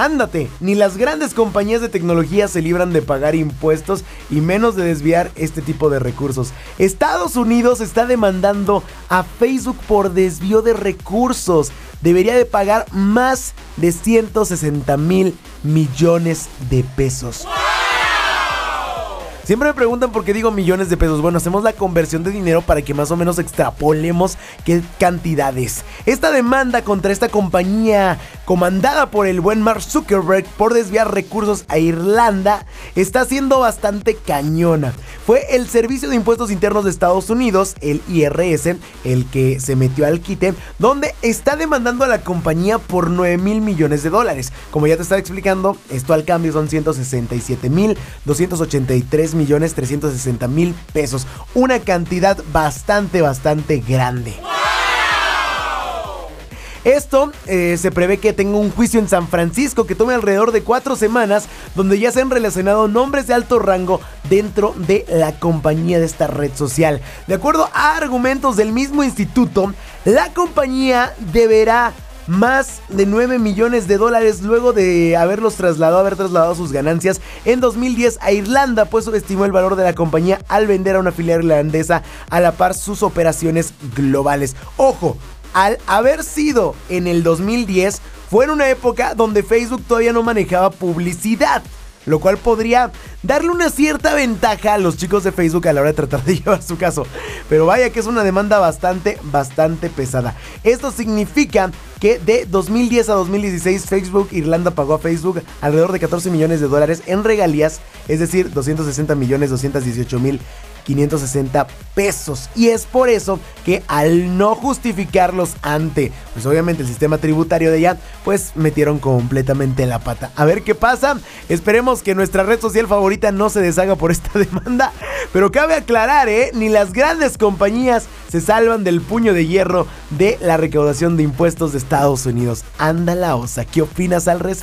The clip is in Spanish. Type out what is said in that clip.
Ándate, ni las grandes compañías de tecnología se libran de pagar impuestos y menos de desviar este tipo de recursos. Estados Unidos está demandando a Facebook por desvío de recursos. Debería de pagar más de 160 mil millones de pesos. Siempre me preguntan por qué digo millones de pesos. Bueno, hacemos la conversión de dinero para que más o menos extrapolemos qué cantidades. Esta demanda contra esta compañía comandada por el buen Mark Zuckerberg por desviar recursos a Irlanda está siendo bastante cañona. Fue el Servicio de Impuestos Internos de Estados Unidos, el IRS, el que se metió al quite, donde está demandando a la compañía por 9 mil millones de dólares. Como ya te estaba explicando, esto al cambio son 167 mil 283 millones 360 mil pesos. Una cantidad bastante, bastante grande. Esto eh, se prevé que tenga un juicio en San Francisco que tome alrededor de cuatro semanas, donde ya se han relacionado nombres de alto rango dentro de la compañía de esta red social. De acuerdo a argumentos del mismo instituto, la compañía deberá más de 9 millones de dólares luego de haberlos trasladado, haber trasladado sus ganancias en 2010 a Irlanda, pues subestimó el valor de la compañía al vender a una filial irlandesa a la par sus operaciones globales. Ojo, al haber sido en el 2010, fue en una época donde Facebook todavía no manejaba publicidad lo cual podría darle una cierta ventaja a los chicos de Facebook a la hora de tratar de llevar su caso. Pero vaya que es una demanda bastante, bastante pesada. Esto significa que de 2010 a 2016 Facebook Irlanda pagó a Facebook alrededor de 14 millones de dólares en regalías, es decir, 260 millones 218 mil 560 pesos. Y es por eso que al no justificarlos ante, pues obviamente el sistema tributario de allá, pues metieron completamente la pata. A ver qué pasa. Esperemos que nuestra red social favorita no se deshaga por esta demanda. Pero cabe aclarar, ¿eh? Ni las grandes compañías se salvan del puño de hierro de la recaudación de impuestos de Estados Unidos. Anda la osa, ¿qué opinas al respecto?